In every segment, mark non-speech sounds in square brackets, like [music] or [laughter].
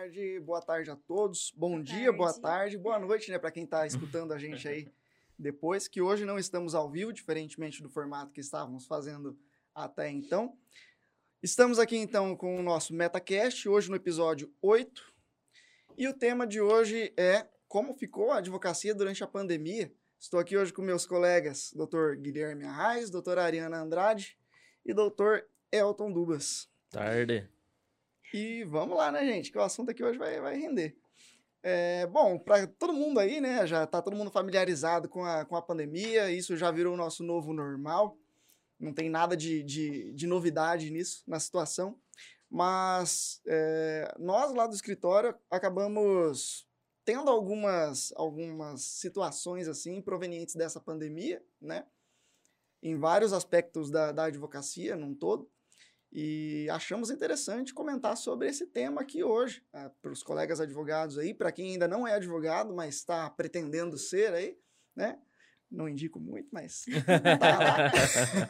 tarde, boa tarde a todos. Bom Boa dia, boa tarde. tarde, boa noite, né, para quem está escutando a gente aí [laughs] depois, que hoje não estamos ao vivo, diferentemente do formato que estávamos fazendo até então. Estamos aqui então com o nosso MetaCast, hoje no episódio 8. E o tema de hoje é como ficou a advocacia durante a pandemia. Estou aqui hoje com meus colegas, Dr. Guilherme Arraes, doutora Ariana Andrade e Dr. Elton Dubas. Tarde. E vamos lá, né, gente? Que o assunto aqui hoje vai, vai render. É, bom, para todo mundo aí, né? Já tá todo mundo familiarizado com a, com a pandemia, isso já virou o nosso novo normal. Não tem nada de, de, de novidade nisso, na situação. Mas é, nós lá do escritório acabamos tendo algumas, algumas situações assim provenientes dessa pandemia, né? Em vários aspectos da, da advocacia, num todo. E achamos interessante comentar sobre esse tema aqui hoje, para os colegas advogados aí, para quem ainda não é advogado, mas está pretendendo ser aí, né? Não indico muito, mas [laughs] tá lá.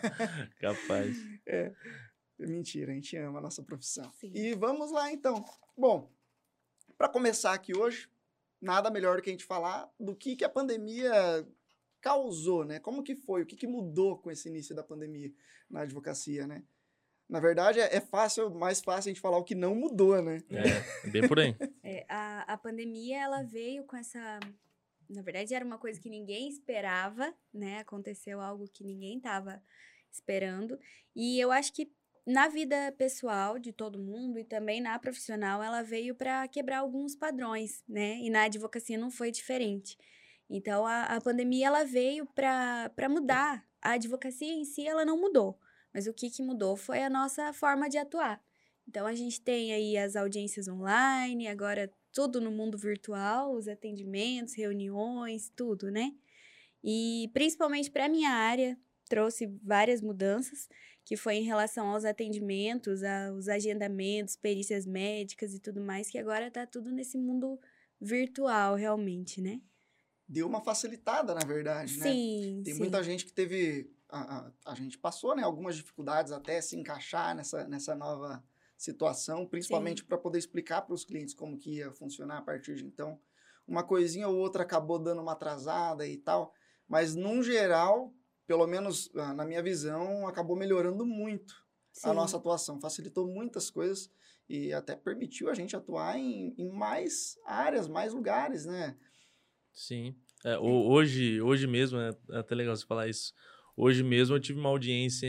[laughs] Capaz. É, mentira, a gente ama a nossa profissão. Sim. E vamos lá então. Bom, para começar aqui hoje, nada melhor do que a gente falar do que, que a pandemia causou, né? Como que foi, o que, que mudou com esse início da pandemia na advocacia, né? Na verdade, é é fácil, mais fácil a gente falar o que não mudou, né? É, bem por aí. [laughs] É, a, a pandemia, ela veio com essa... Na verdade, era uma coisa que ninguém esperava, né? Aconteceu algo que ninguém estava esperando. E eu acho que na vida pessoal de todo mundo e também na profissional, ela veio para quebrar alguns padrões, né? E na advocacia não foi diferente. Então, a, a pandemia, ela veio para mudar. A advocacia em si, ela não mudou. Mas o que, que mudou foi a nossa forma de atuar. Então, a gente tem aí as audiências online, agora tudo no mundo virtual, os atendimentos, reuniões, tudo, né? E principalmente para a minha área, trouxe várias mudanças, que foi em relação aos atendimentos, aos agendamentos, perícias médicas e tudo mais, que agora está tudo nesse mundo virtual, realmente, né? Deu uma facilitada, na verdade, né? Sim, Tem sim. muita gente que teve. A, a, a gente passou, né? Algumas dificuldades até se encaixar nessa, nessa nova situação, principalmente para poder explicar para os clientes como que ia funcionar a partir de então. Uma coisinha ou outra acabou dando uma atrasada e tal, mas num geral, pelo menos ah, na minha visão, acabou melhorando muito a Sim. nossa atuação, facilitou muitas coisas e até permitiu a gente atuar em, em mais áreas, mais lugares, né? Sim. É, ho- hoje, hoje mesmo, é até legal você falar isso. Hoje mesmo eu tive uma audiência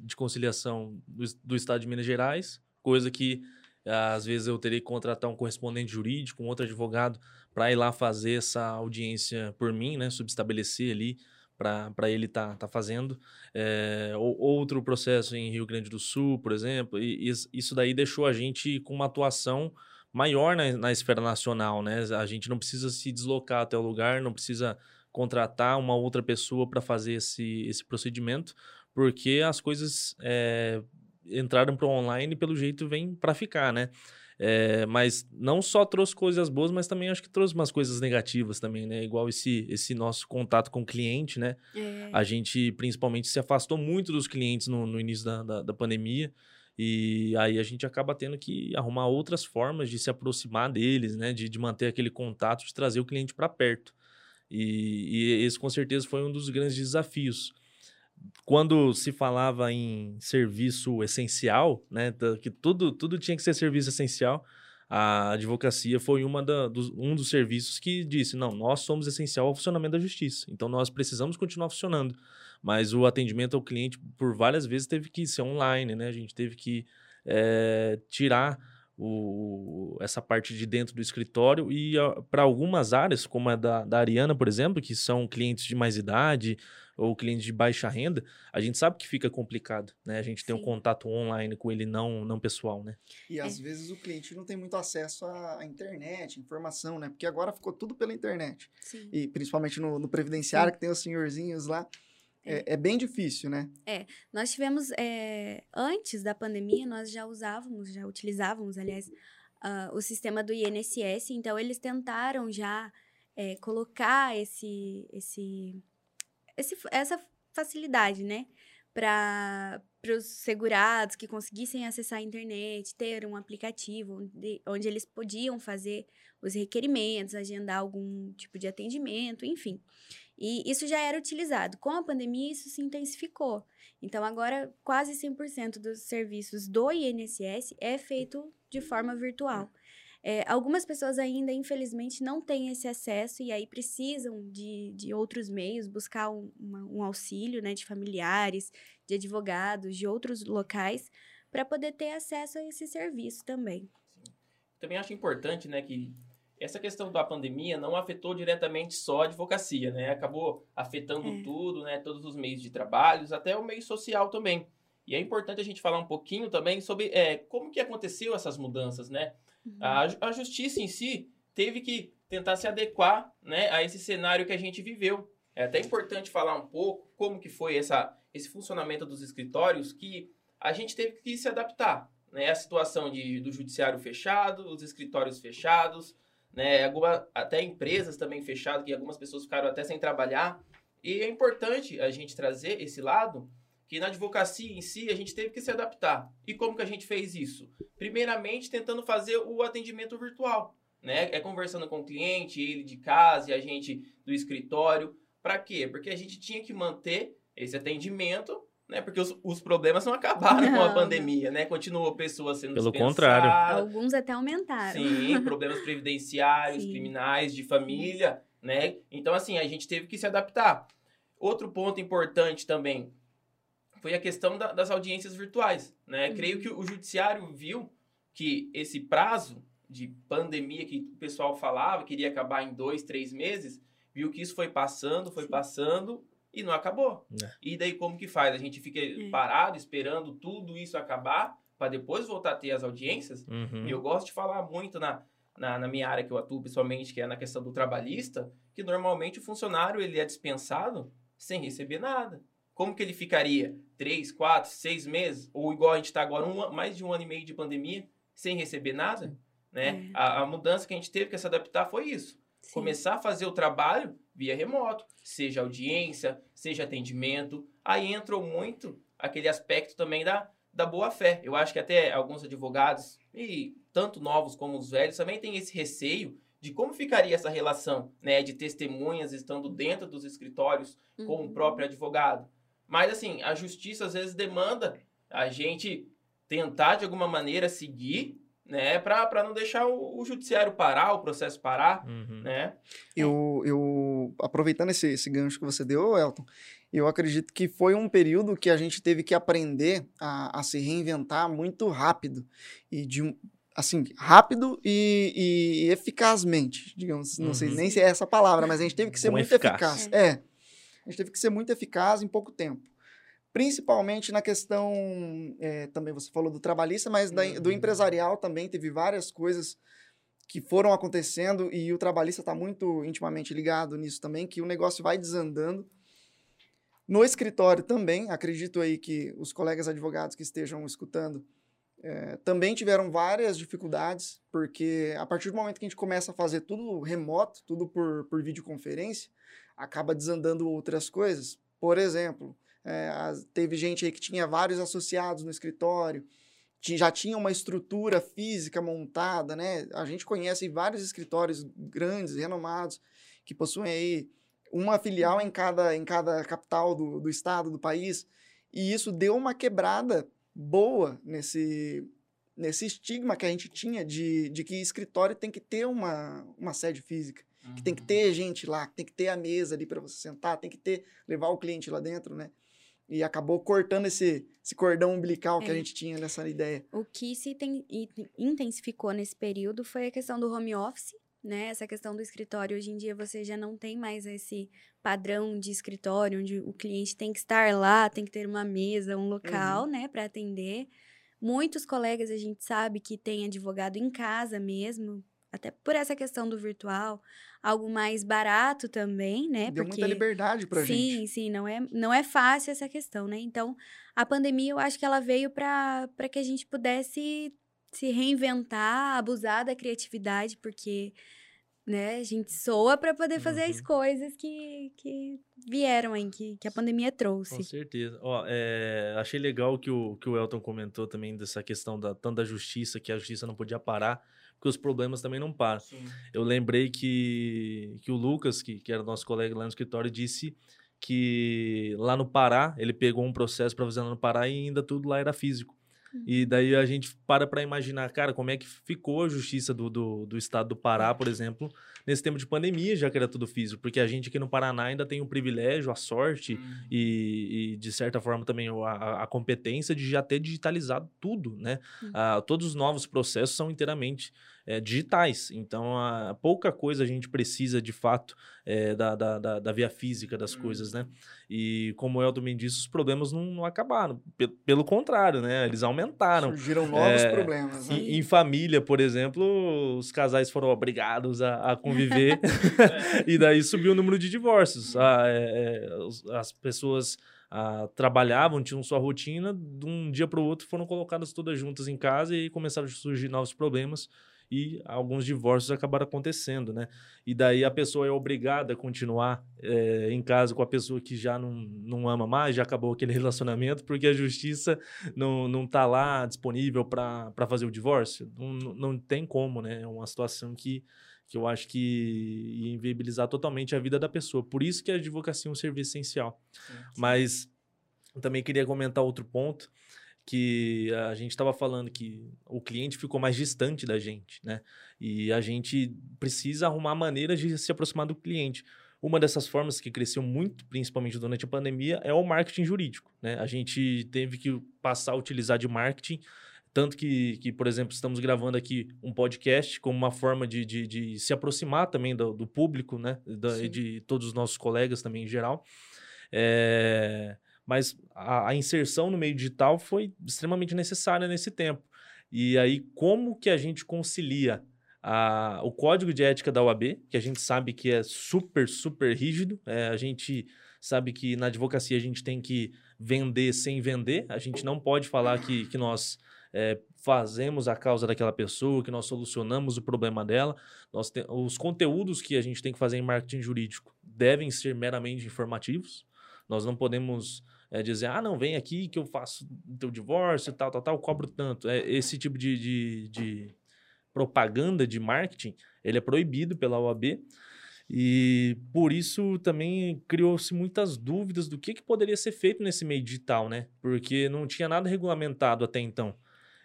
de conciliação do, do Estado de Minas Gerais, coisa que às vezes eu teria que contratar um correspondente jurídico, um outro advogado, para ir lá fazer essa audiência por mim, né? Subestabelecer ali para ele estar tá, tá fazendo. É, ou- outro processo em Rio Grande do Sul, por exemplo, e is- isso daí deixou a gente com uma atuação maior na, na esfera nacional, né? A gente não precisa se deslocar até o lugar, não precisa contratar uma outra pessoa para fazer esse, esse procedimento, porque as coisas é, entraram para o online e pelo jeito vem para ficar, né? É, mas não só trouxe coisas boas, mas também acho que trouxe umas coisas negativas também, né? Igual esse, esse nosso contato com o cliente, né? É, A gente principalmente se afastou muito dos clientes no, no início da, da, da pandemia. E aí a gente acaba tendo que arrumar outras formas de se aproximar deles, né? De, de manter aquele contato, de trazer o cliente para perto. E, e esse com certeza foi um dos grandes desafios. Quando se falava em serviço essencial, né? Que tudo, tudo tinha que ser serviço essencial. A advocacia foi uma da, dos, um dos serviços que disse: não, nós somos essencial ao funcionamento da justiça. Então nós precisamos continuar funcionando. Mas o atendimento ao cliente, por várias vezes, teve que ser online, né? A gente teve que eh, tirar o, essa parte de dentro do escritório e para algumas áreas, como a da, da Ariana, por exemplo, que são clientes de mais idade ou clientes de baixa renda, a gente sabe que fica complicado, né? A gente tem um Sim. contato online com ele não, não pessoal, né? E às vezes o cliente não tem muito acesso à à internet, informação, né? Porque agora ficou tudo pela internet. sim. E principalmente no, no previdenciário, que tem os senhorzinhos lá. É, é bem difícil, né? Nós tivemos, é, antes da pandemia, nós já usávamos, já utilizávamos, aliás, ah, o sistema do INSS, então eles tentaram já é, colocar esse, esse, esse, essa facilidade, né, para para os segurados que conseguissem acessar a internet, ter um aplicativo onde, onde eles podiam fazer os requerimentos, agendar algum tipo de atendimento, enfim. E isso já era utilizado. Com a pandemia, isso se intensificou. Então, agora, quase 100% dos serviços do INSS é feito de forma virtual. É, algumas pessoas ainda, infelizmente, não têm esse acesso e aí precisam de, de outros meios, buscar um, uma, um auxílio né, de familiares, de advogados, de outros locais, para poder ter acesso a esse serviço também. Também acho importante né, que essa questão da pandemia não afetou diretamente só a advocacia, né? Acabou afetando é. tudo, né? Todos os meios de trabalho, até o meio social também. E é importante a gente falar um pouquinho também sobre é, como que aconteceu essas mudanças, né? Uhum. A, a justiça em si teve que tentar se adequar né, a esse cenário que a gente viveu. É até importante falar um pouco como que foi essa, esse funcionamento dos escritórios que a gente teve que se adaptar. Né, a situação de, do judiciário fechado, os escritórios fechados, né? Alguma, até empresas também fechadas, que algumas pessoas ficaram até sem trabalhar. E é importante a gente trazer esse lado que na advocacia em si a gente teve que se adaptar. E como que a gente fez isso? Primeiramente, tentando fazer o atendimento virtual, né? É conversando com o cliente, ele de casa e a gente do escritório. Para quê? Porque a gente tinha que manter esse atendimento né? Porque os, os problemas não acabaram não. com a pandemia, né? Continuou pessoas sendo Pelo contrário. Alguns até aumentaram. Sim, [laughs] problemas previdenciários, Sim. criminais, de família, né? Então, assim, a gente teve que se adaptar. Outro ponto importante também foi a questão da, das audiências virtuais, né? Uhum. Creio que o judiciário viu que esse prazo de pandemia que o pessoal falava, que iria acabar em dois, três meses, viu que isso foi passando, foi Sim. passando e não acabou. É. E daí como que faz? A gente fica é. parado esperando tudo isso acabar para depois voltar a ter as audiências? Uhum. E eu gosto de falar muito na, na, na, minha área que eu atuo pessoalmente, que é na questão do trabalhista, que normalmente o funcionário ele é dispensado sem receber nada. Como que ele ficaria? Três, quatro, seis meses? Ou igual a gente está agora, um, mais de um ano e meio de pandemia, sem receber nada? Né? É. A, a mudança que a gente teve que se adaptar foi isso. Sim. Começar a fazer o trabalho via remoto, seja audiência, seja atendimento. Aí entrou muito aquele aspecto também da, da boa fé. Eu acho que até alguns advogados, e tanto novos como os velhos, também têm esse receio de como ficaria essa relação né, de testemunhas estando dentro dos escritórios uhum. com o uhum. próprio advogado. Mas, assim, a justiça às vezes demanda a gente tentar, de alguma maneira, seguir né, para não deixar o, o, judiciário parar, o processo parar, uhum. né? Eu, eu aproveitando esse, esse gancho que você deu, Elton, eu acredito que foi um período que a gente teve que aprender a, a se reinventar muito rápido e de assim rápido e, e eficazmente, digamos, não uhum. sei nem se é essa palavra, mas a gente teve que ser muito eficaz. eficaz. É, a gente teve que ser muito eficaz em pouco tempo principalmente na questão, é, também você falou do trabalhista, mas da, do uhum. empresarial também teve várias coisas que foram acontecendo e o trabalhista está muito intimamente ligado nisso também, que o negócio vai desandando. No escritório também, acredito aí que os colegas advogados que estejam escutando é, também tiveram várias dificuldades, porque a partir do momento que a gente começa a fazer tudo remoto, tudo por, por videoconferência, acaba desandando outras coisas. Por exemplo, é, teve gente aí que tinha vários associados no escritório, já tinha uma estrutura física montada, né? A gente conhece vários escritórios grandes, renomados, que possuem aí uma filial em cada, em cada capital do, do estado, do país, e isso deu uma quebrada boa nesse, nesse estigma que a gente tinha de, de que escritório tem que ter uma, uma sede física, uhum. que tem que uhum. ter gente lá, tem que ter a mesa ali para você sentar, tem que ter levar o cliente lá dentro, né? E acabou cortando esse, esse cordão umbilical é. que a é. gente tinha nessa ideia. O que se tem, intensificou nesse período foi a questão do home office, né? Essa questão do escritório. Hoje em dia você já não tem mais esse padrão de escritório onde o cliente tem que estar lá, tem que ter uma mesa, um local, uhum. né, para atender. Muitos colegas a gente sabe que tem advogado em casa mesmo, até por essa questão do virtual, algo mais barato também, né? Deu Porque, muita liberdade pra sim, gente. Sim, sim, não é, não é fácil essa questão, né? Então, a pandemia eu acho que ela veio para que a gente pudesse se reinventar, abusar da criatividade, porque né? A gente soa para poder fazer as Uhum. coisas que, que vieram aí, que, que a pandemia Com trouxe. certeza. Ó, é, achei legal que o, que o Elton comentou também dessa questão da, tanto da justiça, que a justiça não podia parar, porque os problemas também não param. Sim. Eu lembrei que, que o Lucas, que, que era nosso colega lá no escritório, disse que lá no Pará, ele pegou um processo para fazer lá no Pará e ainda tudo lá era físico. E daí a gente para para imaginar, cara, como é que ficou a justiça do, do, do estado do Pará, por exemplo, nesse tempo de pandemia, já que era tudo físico. Porque a gente aqui no Paraná ainda tem o privilégio, a sorte Hum. e, e, de certa forma também a- a, a competência de já ter digitalizado tudo, né? Uhum. Ah, todos os novos processos são inteiramente eh, digitais, então a, pouca coisa a gente precisa de fato eh, da, da, da, da via física das Hum. coisas, né? E como o Elton disse, os problemas não, não acabaram, Pe- pelo contrário, né? Eles aumentaram. Surgiram novos É, problemas. Né? Em, em família, por exemplo, os casais foram obrigados a, a conviver [laughs] [laughs] e daí subiu o número de divórcios. Ah, é, é, os- as pessoas ah, trabalhavam, tinham sua rotina, de um dia para o outro foram colocadas todas juntas em casa e começaram a surgir novos problemas e alguns divórcios acabaram acontecendo, né? E daí a pessoa é obrigada a continuar eh, em casa com a pessoa que já não, não ama mais, já acabou aquele [laughs] relacionamento, porque a justiça não, não tá lá disponível para fazer o divórcio. Não, não tem como, né? É uma situação que, que eu acho que ia inviabilizar totalmente a vida da pessoa. Por isso que a advocacia é um serviço essencial. Mas eu também queria comentar outro ponto, que a gente estava falando que o cliente ficou mais distante da gente, né? E a gente precisa arrumar maneiras de se aproximar do cliente. Uma dessas formas que cresceu muito, principalmente durante a pandemia, é o marketing jurídico, né? A gente teve que passar a utilizar de marketing, tanto que, que por exemplo, estamos gravando aqui um podcast como uma forma de, de, de se aproximar também do, do público, né? Da, de todos os nossos colegas também em geral. É, mas a, a inserção no meio digital foi extremamente necessária nesse tempo. E aí, como que a gente concilia a- o código de ética da OAB, que a gente sabe que é super, super rígido, é, a gente sabe que na advocacia a gente tem que vender sem vender, a gente não pode falar que, que nós é, fazemos a causa daquela pessoa, que nós solucionamos o problema dela. Nós te- os conteúdos que a gente tem que fazer em marketing jurídico devem ser meramente informativos. Nós não podemos é, dizer, ah, não, vem aqui que eu faço o teu divórcio, tal, tal, tal, cobro tanto. É, esse tipo de, de, de propaganda de marketing, ele é proibido pela OAB. E por isso também criou-se muitas dúvidas do que, que poderia ser feito nesse meio digital, né? Porque não tinha nada regulamentado até então.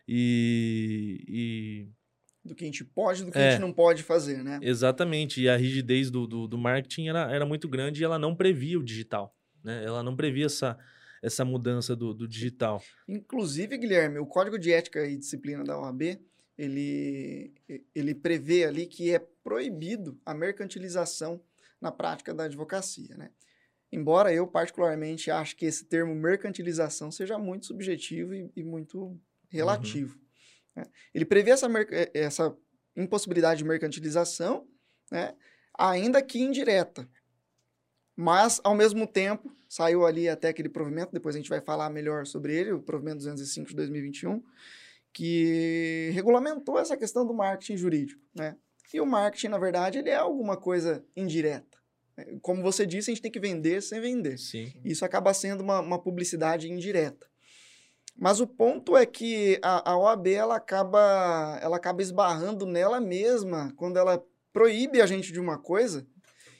E, e Do que a gente pode e do que É. a gente não pode fazer, né? Exatamente, e a rigidez do, do, do marketing era, era muito grande e ela não previa o digital, né? Ela não previa essa, essa mudança do, do digital. Inclusive, Guilherme, o Código de Ética e Disciplina da OAB, ele, ele prevê ali que é proibido a mercantilização na prática da advocacia, né? Embora eu, particularmente, ache que esse termo mercantilização seja muito subjetivo e, e muito relativo. né? Ele prevê essa, eh, essa impossibilidade de mercantilização, né? ainda que indireta. Mas, ao mesmo tempo, saiu ali até aquele provimento, depois a gente vai falar melhor sobre ele, o provimento 205 de 2021, que regulamentou essa questão do marketing jurídico, né? E o marketing, na verdade, ele é alguma coisa indireta. Como você disse, a gente tem que vender sem vender. Sim. Isso acaba sendo uma, uma publicidade indireta. Mas o ponto é que a, a OAB ela acaba, ela acaba esbarrando nela mesma quando ela proíbe a gente de uma coisa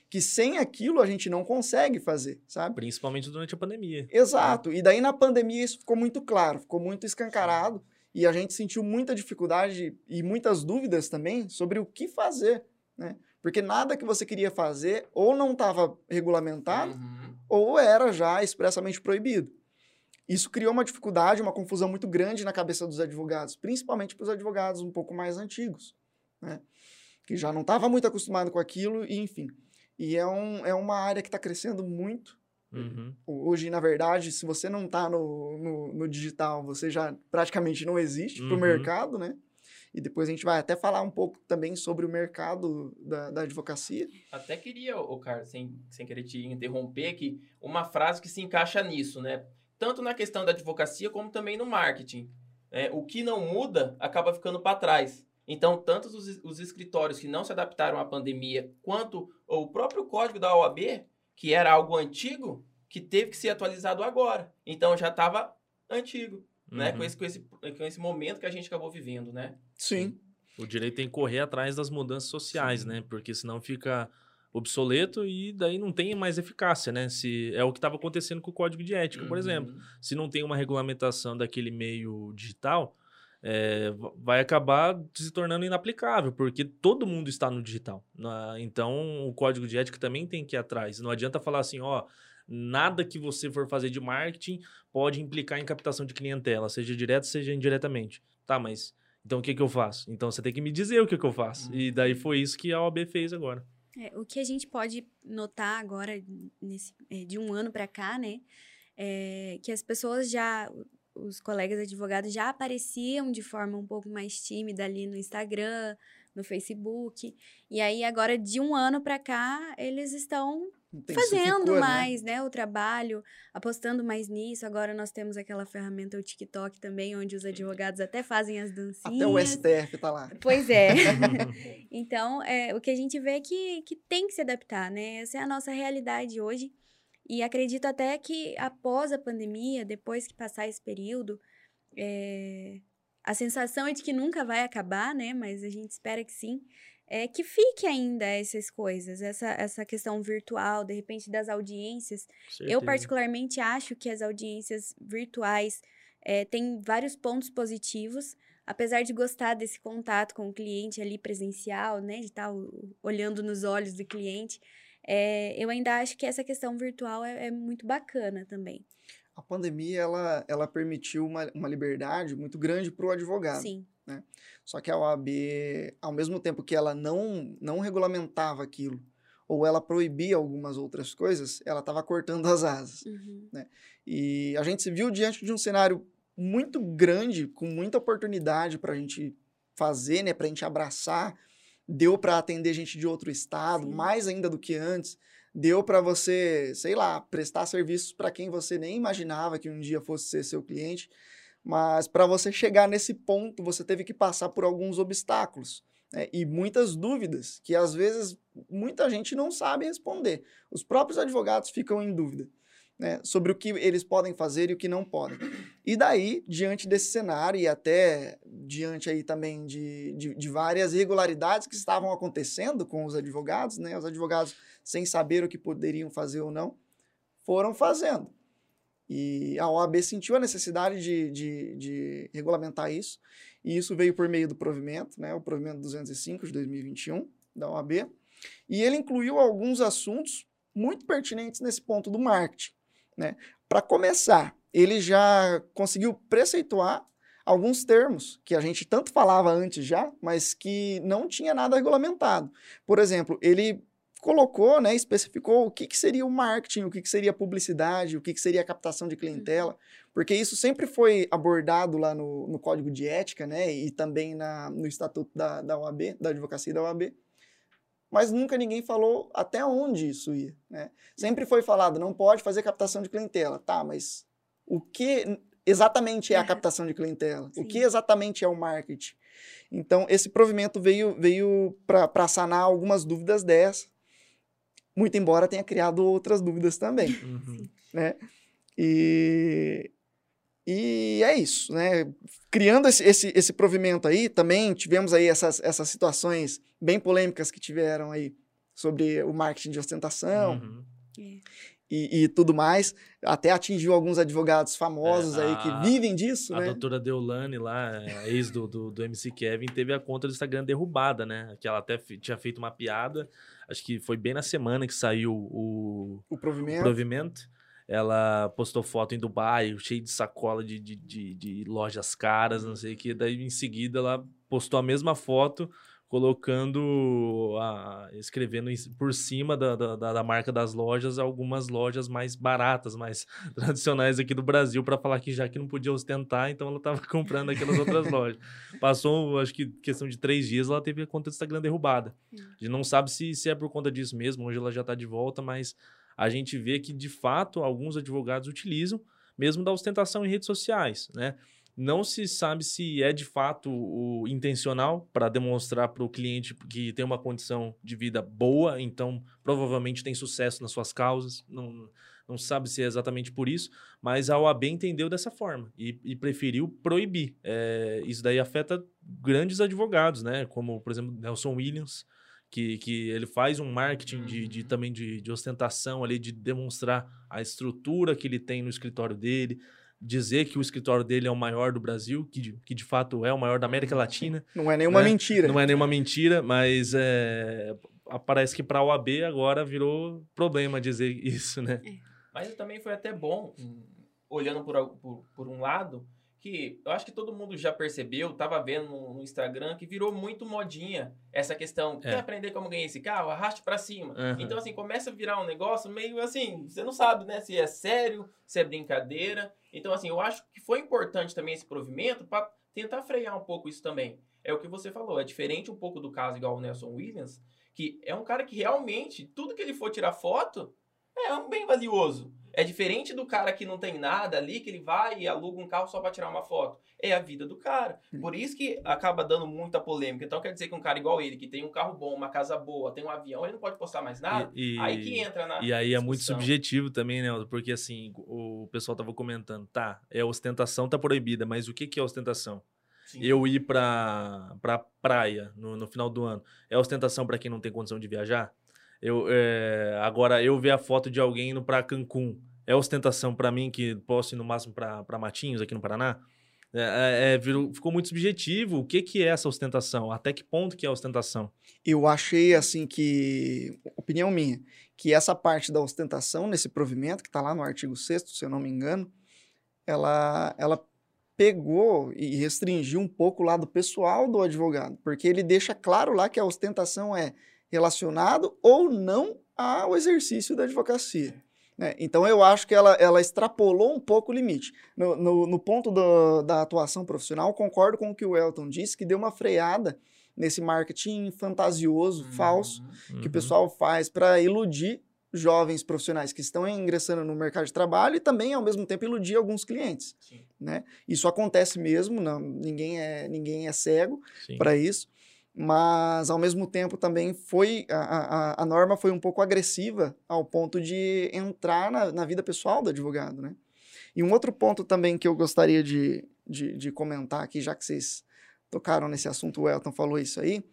que sem aquilo a gente não consegue fazer, sabe? Principalmente durante a pandemia. Exato. E daí na pandemia isso ficou muito claro, ficou muito escancarado e a gente sentiu muita dificuldade e muitas dúvidas também sobre o que fazer, né? Porque nada que você queria fazer ou não estava regulamentado Uhum. ou era já expressamente proibido. Isso criou uma dificuldade, uma confusão muito grande na cabeça dos advogados, principalmente para os advogados um pouco mais antigos, né? que já não estava muito acostumado com aquilo, e enfim. E é, um, é uma área que está crescendo muito. Uhum. Hoje, na verdade, se você não está no, no, no digital, você já praticamente não existe para o Uhum. mercado, né? E depois a gente vai até falar um pouco também sobre o mercado da, da advocacia. Até queria, o Carlos, sem, sem querer te interromper, que uma frase que se encaixa nisso, né? Tanto na questão da advocacia como também no marketing. né? o que não muda acaba ficando para trás. Então, tanto os, os escritórios que não se adaptaram à pandemia, quanto o próprio código da OAB, que era algo antigo, que teve que ser atualizado agora. Então, já estava antigo, né? Com Uhum. esse, com, esse, com esse momento que a gente acabou vivendo, né? Sim. O direito tem que correr atrás das mudanças sociais, né? Porque senão fica obsoleto e daí não tem mais eficácia, né? Se é o que estava acontecendo com o código de ética, por exemplo. Uhum. Se não tem uma regulamentação daquele meio digital, é, va- vai acabar se tornando inaplicável, porque todo mundo está no digital. Na- Então, o código de ética também tem que ir atrás. Não adianta falar assim, ó, nada que você for fazer de marketing pode implicar em captação de clientela, seja direto, seja indiretamente. Tá, mas então o que, que eu faço? Então você tem que me dizer o que, que eu faço. E daí foi isso que a OAB fez agora. É, o que a gente pode notar agora, nesse, é, de um ano para cá, né? É que as pessoas já, os colegas advogados já apareciam de forma um pouco mais tímida ali no Instagram, no Facebook. E aí, agora, de um ano para cá, eles estão fazendo né? mais, né, o trabalho, apostando mais nisso. Agora nós temos aquela ferramenta, o TikTok também, onde os advogados até fazem as dancinhas. Até o STF tá lá. Pois é. [laughs] então, é, o que a gente vê é que, que tem que se adaptar, né? Essa é a nossa realidade hoje. E acredito até que após a pandemia, depois que passar esse período, é, a sensação é de que nunca vai acabar, né? Mas a gente espera que sim. É que fique ainda essas coisas, essa, essa questão virtual, de repente, das audiências. Eu, particularmente, acho que as audiências virtuais eh, têm vários pontos positivos, apesar de gostar desse contato com o cliente ali presencial, né, de estar olhando nos olhos do cliente. Eh, eu ainda acho que essa questão virtual é, é muito bacana também. A pandemia, ela, ela permitiu uma, uma liberdade muito grande para o advogado. Sim, Só que a OAB, ao mesmo tempo que ela não, não regulamentava aquilo, ou ela proibia algumas outras coisas, ela estava cortando as asas. uhum, E a gente se viu diante de um cenário muito grande, com muita oportunidade para a gente fazer, né, para a gente abraçar. Deu para atender gente de outro estado, Sim. mais ainda do que antes. Deu para você, sei lá, prestar serviços para quem você nem imaginava que um dia fosse ser seu cliente. Mas para você chegar nesse ponto, você teve que passar por alguns obstáculos né, e muitas dúvidas que às vezes muita gente não sabe responder. Os próprios advogados ficam em dúvida né, sobre o que eles podem fazer e o que não podem. E daí, diante desse cenário e até diante aí também de, de, de várias irregularidades que estavam acontecendo com os advogados, né, os advogados sem saber o que poderiam fazer ou não, foram fazendo. E a OAB sentiu a necessidade de, de, de regulamentar isso, e isso veio por meio do provimento, né, o provimento 205 de 2021 da OAB, e ele incluiu alguns assuntos muito pertinentes nesse ponto do marketing. Né? Para começar, ele já conseguiu preceituar alguns termos que a gente tanto falava antes já, mas que não tinha nada regulamentado. Por exemplo, ele colocou, né, especificou o que, que seria o marketing, o que, que seria a publicidade, o que, que seria a captação de clientela, porque isso sempre foi abordado lá no, no Código de Ética, né, e também na, no Estatuto da, da OAB, da Advocacia da OAB, mas nunca ninguém falou até onde isso ia, né? Sempre foi falado, não pode fazer captação de clientela, tá, mas o que exatamente é a captação de clientela? O que Sim. exatamente é o marketing? Então, esse provimento veio, veio para sanar algumas dúvidas dessa, muito embora tenha criado outras dúvidas também, Uhum. né? E, e é isso, né? Criando esse, esse, esse provimento aí, também tivemos aí essas, essas situações bem polêmicas que tiveram aí sobre o marketing de ostentação Uhum. é. e, e tudo mais. Até atingiu alguns advogados famosos É, aí a- que vivem disso, A né? doutora Deolane lá, a ex do, do, do MC Kevin, teve a conta do Instagram derrubada, né? Que ela até tinha feito uma piada. Acho que foi bem na semana que saiu o, O o provimento. Ela postou foto em Dubai, cheio de sacola de, de, de, de lojas caras, não sei o que. Daí, em seguida, ela postou a mesma foto, colocando, a, escrevendo por cima da, da, da- da marca das lojas algumas lojas mais baratas, mais [laughs] tradicionais aqui do Brasil, para falar que já que não podia ostentar, então ela estava [laughs] comprando aquelas outras [laughs] lojas. Passou, acho que questão de três dias, ela teve a conta do Instagram derrubada. Hum. A gente não sabe se, se é por conta disso mesmo, hoje ela já está de volta, mas a gente vê que, de fato, alguns advogados utilizam, mesmo da ostentação em redes sociais, né? não se sabe se é de fato o intencional para demonstrar para o cliente que tem uma condição de vida boa, então provavelmente tem sucesso nas suas causas. Não, não sabe se é exatamente por isso, mas a OAB entendeu dessa forma e, e preferiu proibir. É, isso daí afeta grandes advogados, né? Como, por exemplo, Nelson Williams, que, que ele faz um marketing de, de uhum. também de, de ostentação ali, de demonstrar a estrutura que ele tem no escritório dele, dizer que o escritório dele é o maior do Brasil, que de, que de fato é o maior da América Latina. Não é nenhuma né? mentira. Não é nenhuma mentira, mas é, parece que para a OAB agora virou problema dizer isso, né? É. Mas também foi até bom, olhando por, por, por um lado, que eu acho que todo mundo já percebeu, tava vendo no, Instagram, que virou muito modinha essa questão. É. Quer aprender como ganhar esse carro? Arraste para cima. Uhum. Então, assim, começa a virar um negócio meio assim, você não sabe, né, se é sério, se é brincadeira. Então, assim, eu acho que foi importante também esse provimento para tentar frear um pouco isso também. É o que você falou, é diferente um pouco do caso igual o Nelson Williams, que é um cara que realmente, tudo que ele for tirar foto, é um bem valioso. É diferente do cara que não tem nada ali, que ele vai e aluga um carro só para tirar uma foto. É a vida do cara. Por isso que acaba dando muita polêmica. Então quer dizer que um cara igual ele, que tem um carro bom, uma casa boa, tem um avião, ele não pode postar mais nada? E, e, aí que entra na. E aí discussão. é muito subjetivo também, né? Porque assim, o pessoal tava comentando, tá, é ostentação tá proibida, mas o que, que é ostentação? Sim. Eu ir pra, pra praia no, no final do ano é ostentação para quem não tem condição de viajar? Eu, é, agora, eu ver a foto de alguém indo para Cancún é ostentação para mim, que posso ir no máximo para Matinhos, aqui no Paraná? É, é, é, virou, ficou muito subjetivo. O que, que é essa ostentação? Até que ponto que é ostentação? Eu achei, assim, que... Opinião minha. Que essa parte da ostentação, nesse provimento, que está lá no artigo 6 se eu não me engano, ela, ela pegou e restringiu um pouco o lado pessoal do advogado. Porque ele deixa claro lá que a ostentação é relacionado ou não ao exercício da advocacia. Né? Então eu acho que ela, ela extrapolou um pouco o limite. No, no, no ponto do, da atuação profissional, concordo com o que o Elton disse, que deu uma freada nesse marketing fantasioso, uhum, falso, uhum. que o pessoal faz para iludir jovens profissionais que estão ingressando no mercado de trabalho e também, ao mesmo tempo, iludir alguns clientes. Né? Isso acontece mesmo, não, ninguém, é, ninguém é cego para isso mas ao mesmo tempo também foi a, a, a, norma foi um pouco agressiva ao ponto de entrar na, na, vida pessoal do advogado, né? E um outro ponto também que eu gostaria de, de, de, comentar aqui, já que vocês tocaram nesse assunto, o Elton falou isso aí,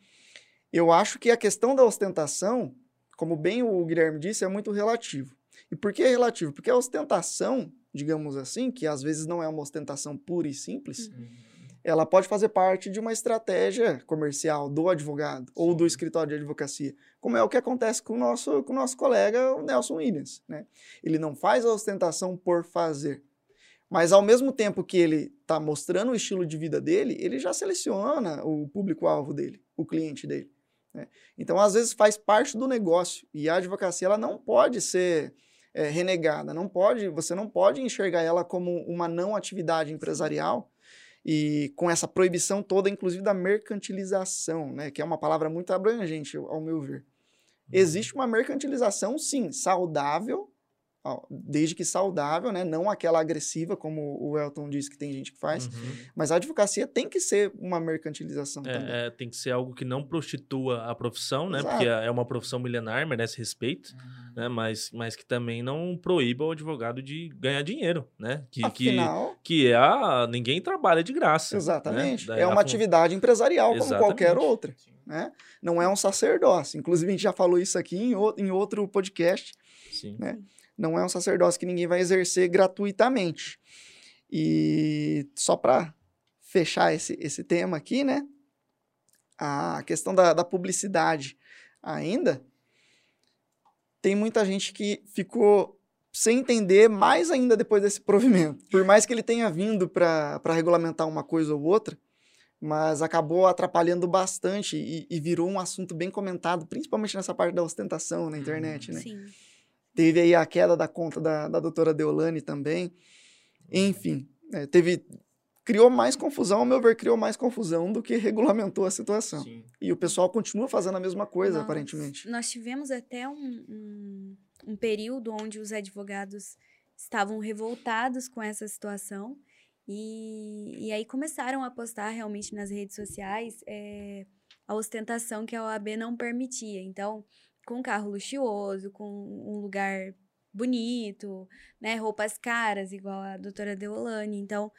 eu acho que a questão da ostentação, como bem o Guilherme disse, é muito relativo. E por que é relativo? Porque a ostentação, digamos assim, que às vezes não é uma ostentação pura e simples, uhum ela pode fazer parte de uma estratégia comercial do advogado ou do escritório de advocacia, como é o que acontece com o nosso, com o nosso colega o Nelson Williams. Né? Ele não faz a ostentação por fazer, mas ao mesmo tempo que ele está mostrando o estilo de vida dele, ele já seleciona o público-alvo dele, o cliente dele. Né? Então, às vezes, faz parte do negócio e a advocacia ela não pode ser é, renegada, não pode, você não pode enxergar ela como uma não atividade empresarial e com essa proibição toda, inclusive da mercantilização, né, que é uma palavra muito abrangente, ao meu ver. Uhum. Existe uma mercantilização, sim, saudável, desde que saudável, né? Não aquela agressiva, como o Elton disse que tem gente que faz. Uhum. Mas a advocacia tem que ser uma mercantilização é, também. É, tem que ser algo que não prostitua a profissão, né? Exato. Porque é uma profissão milenar, merece respeito, uhum. Né? Mas, mas que também não proíba o advogado de ganhar dinheiro, né? Que, Afinal, que, que é a... Ninguém trabalha de graça. Né? Exatamente. Né? É uma atividade empresarial como Exatamente. qualquer outra. Né? Não é um sacerdócio. Inclusive, a gente já falou isso aqui em, em outro podcast. Sim. Né? não é um sacerdócio que ninguém vai exercer gratuitamente. E só para fechar esse, esse tema aqui, né? A questão da, da publicidade ainda. Tem muita gente que ficou sem entender mais ainda depois desse [laughs] provimento. Por mais que ele tenha vindo para regulamentar uma coisa ou outra, mas acabou atrapalhando bastante e, e, virou um assunto bem comentado, principalmente nessa parte da ostentação na internet, né? Sim. Teve aí a queda da conta da, da doutora Deolane também. Enfim, é, teve. Criou mais confusão, ao meu ver, criou mais confusão do que regulamentou a situação. Sim. E o pessoal continua fazendo a mesma coisa, nós, aparentemente. Nós tivemos até um, um, um período onde os advogados estavam revoltados com essa situação E, e aí começaram a postar realmente nas redes sociais é, a ostentação que a OAB não permitia. Então, com carro luxuoso, com um lugar bonito, né? Roupas caras, igual a doutora Deolane. Então,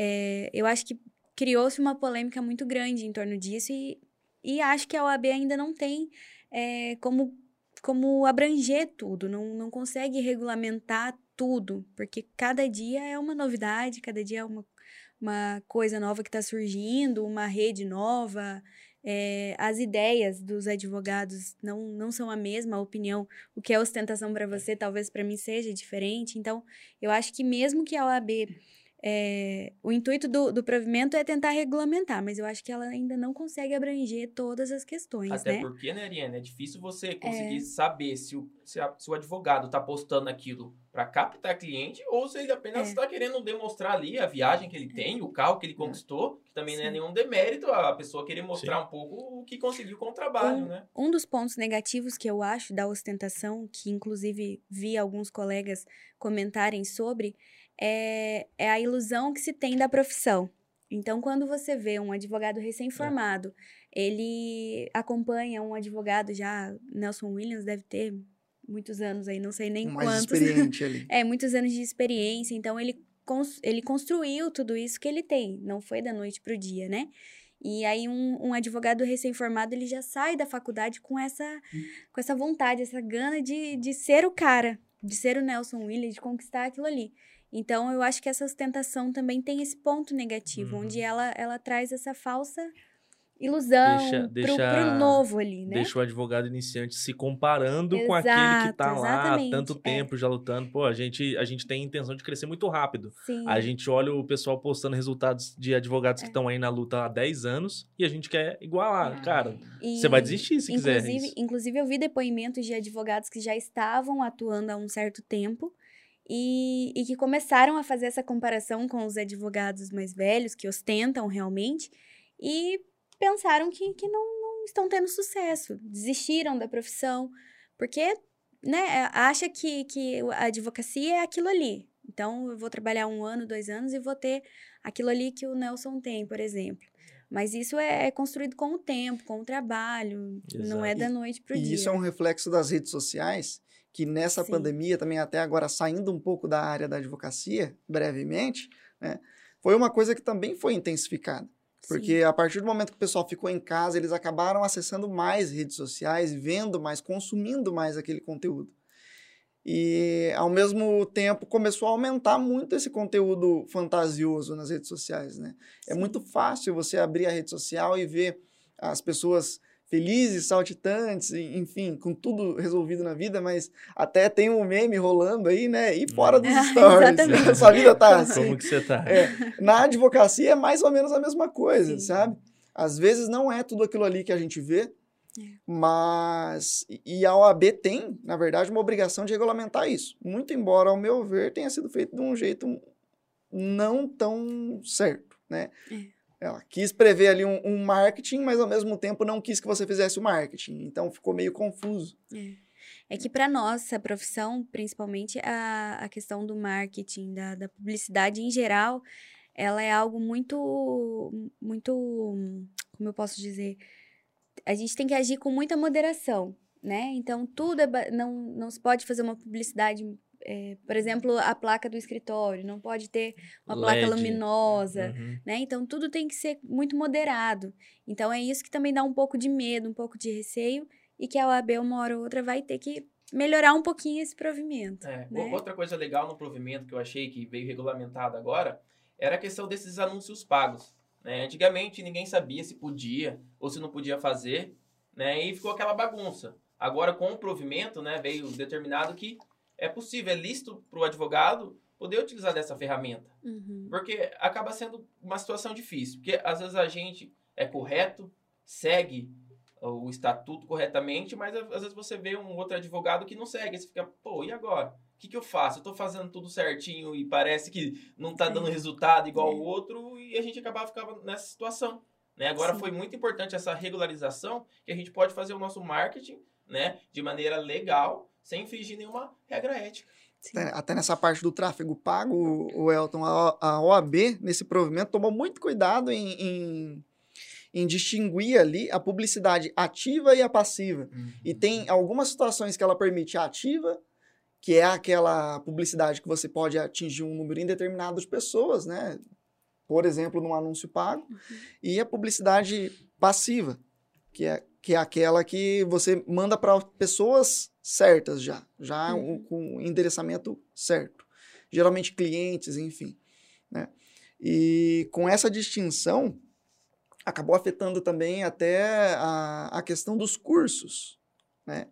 é, eu acho que criou-se uma polêmica muito grande em torno disso e, e acho que a OAB ainda não tem é, como, como abranger tudo, não, não consegue regulamentar tudo, porque cada dia é uma novidade, cada dia é uma, uma coisa nova que está surgindo, uma rede nova, é, as ideias dos advogados não, não são a mesma, a opinião, o que é ostentação para você, talvez para mim seja diferente. Então, eu acho que mesmo que a OAB é, o intuito do, do provimento é tentar regulamentar, mas eu acho que ela ainda não consegue abranger todas as questões, Até né? porque, né, Ariane, é difícil você conseguir é... saber se o, se, a, se o advogado está postando aquilo para captar cliente ou se ele apenas está é. querendo demonstrar ali a viagem que ele tem, o carro que ele é. conquistou, que também Sim. não é nenhum demérito a pessoa querer mostrar Sim. um pouco o que conseguiu com o trabalho, um, né? Um dos pontos negativos que eu acho da ostentação, que inclusive vi alguns colegas comentarem sobre, é, é a ilusão que se tem da profissão. Então, quando você vê um advogado recém-formado, é. ele acompanha um advogado já, Nelson Williams deve ter muitos anos aí, não sei nem Mais quantos. experiente ali. [laughs] é, muitos anos de experiência. Então, ele, cons ele construiu tudo isso que ele tem. Não foi da noite para o dia, né? E aí, um, um advogado recém-formado, ele já sai da faculdade com essa, hum. com essa vontade, essa gana de, de ser o cara, de ser o Nelson Williams, de conquistar aquilo ali. Então, eu acho que essa ostentação também tem esse ponto negativo, uhum. onde ela, ela traz essa falsa ilusão deixa, deixa, pro, pro novo ali, né? Deixa o advogado iniciante se comparando Exato, com aquele que tá lá há tanto é. tempo é. já lutando. Pô, a gente, a gente tem intenção de crescer muito rápido. Sim. A gente olha o pessoal postando resultados de advogados é. que estão aí na luta há 10 anos e a gente quer igualar. É. Cara, e, você vai desistir se inclusive, quiser. Inclusive, eu vi depoimentos de advogados que já estavam atuando há um certo tempo e, e que começaram a fazer essa comparação com os advogados mais velhos, que ostentam realmente, e pensaram que, que não, não estão tendo sucesso, desistiram da profissão, porque né, acha que, que a advocacia é aquilo ali. Então, eu vou trabalhar um ano, dois anos e vou ter aquilo ali que o Nelson tem, por exemplo. Mas isso é, é construído com o tempo, com o trabalho, Exato. não é da noite para o dia. E isso é um reflexo das redes sociais, que nessa Sim. pandemia, também até agora saindo um pouco da área da advocacia, brevemente, né, foi uma coisa que também foi intensificada. Porque Sim. a partir do momento que o pessoal ficou em casa, eles acabaram acessando mais redes sociais, vendo mais, consumindo mais aquele conteúdo. E, ao mesmo tempo, começou a aumentar muito esse conteúdo fantasioso nas redes sociais, né? É muito fácil você abrir a rede social e ver as pessoas felizes, saltitantes, enfim, com tudo resolvido na vida, mas até tem um meme rolando aí, né? E fora dos [laughs] stories. Sua vida tá assim. Como que você tá? É, na advocacia é mais ou menos a mesma coisa, Sim. sabe? Às vezes não é tudo aquilo ali que a gente vê, é. mas. E a OAB tem, na verdade, uma obrigação de regulamentar isso. Muito embora, ao meu ver, tenha sido feito de um jeito não tão certo, né? É. Ela quis prever ali um, um, marketing, mas ao mesmo tempo não quis que você fizesse o marketing. Então ficou meio confuso. É, é que para nossa profissão, principalmente a, a questão do marketing, da, da publicidade em geral, ela é algo muito, muito, como eu posso dizer, a gente tem que agir com muita moderação, né? Então tudo é, não, não se pode fazer uma publicidade é, por exemplo, a placa do escritório, não pode ter uma LED. placa luminosa, uhum. né? Então, tudo tem que ser muito moderado. Então, é isso que também dá um pouco de medo, um pouco de receio, e que a OAB, uma hora ou outra, vai ter que melhorar um pouquinho esse provimento. É. Né? Outra coisa legal no provimento que eu achei que veio regulamentado agora era a questão desses anúncios pagos. Né? Antigamente, ninguém sabia se podia ou se não podia fazer, né? e ficou aquela bagunça. Agora, com o provimento, né, veio determinado que é possível, é lícito para o advogado poder utilizar dessa ferramenta. Uhum. Porque acaba sendo uma situação difícil. Porque às vezes a gente é correto, segue o estatuto corretamente, mas às vezes você vê um outro advogado que não segue. Aí você fica, pô, e agora? O que, que eu faço? Eu estou fazendo tudo certinho e parece que não está dando resultado igual o outro e a gente acabava ficava nessa situação. Né? Agora Sim. foi muito importante essa regularização que a gente pode fazer o nosso marketing né, de maneira legal sem infringir nenhuma regra ética. até, até, nessa parte do tráfego pago, o Elton, a, a OAB, nesse provimento, tomou muito cuidado em, em, em, distinguir ali a publicidade ativa e a passiva. Uhum. E tem algumas situações que ela permite a ativa, que é aquela publicidade que você pode atingir um número indeterminado de pessoas, né? Por exemplo, num anúncio pago, uhum. e a publicidade passiva, que é, que é aquela que você manda para pessoas certas já, já uhum. com endereçamento certo. Geralmente clientes, enfim. Né? E com essa distinção, acabou afetando também até a, a questão dos cursos. Né?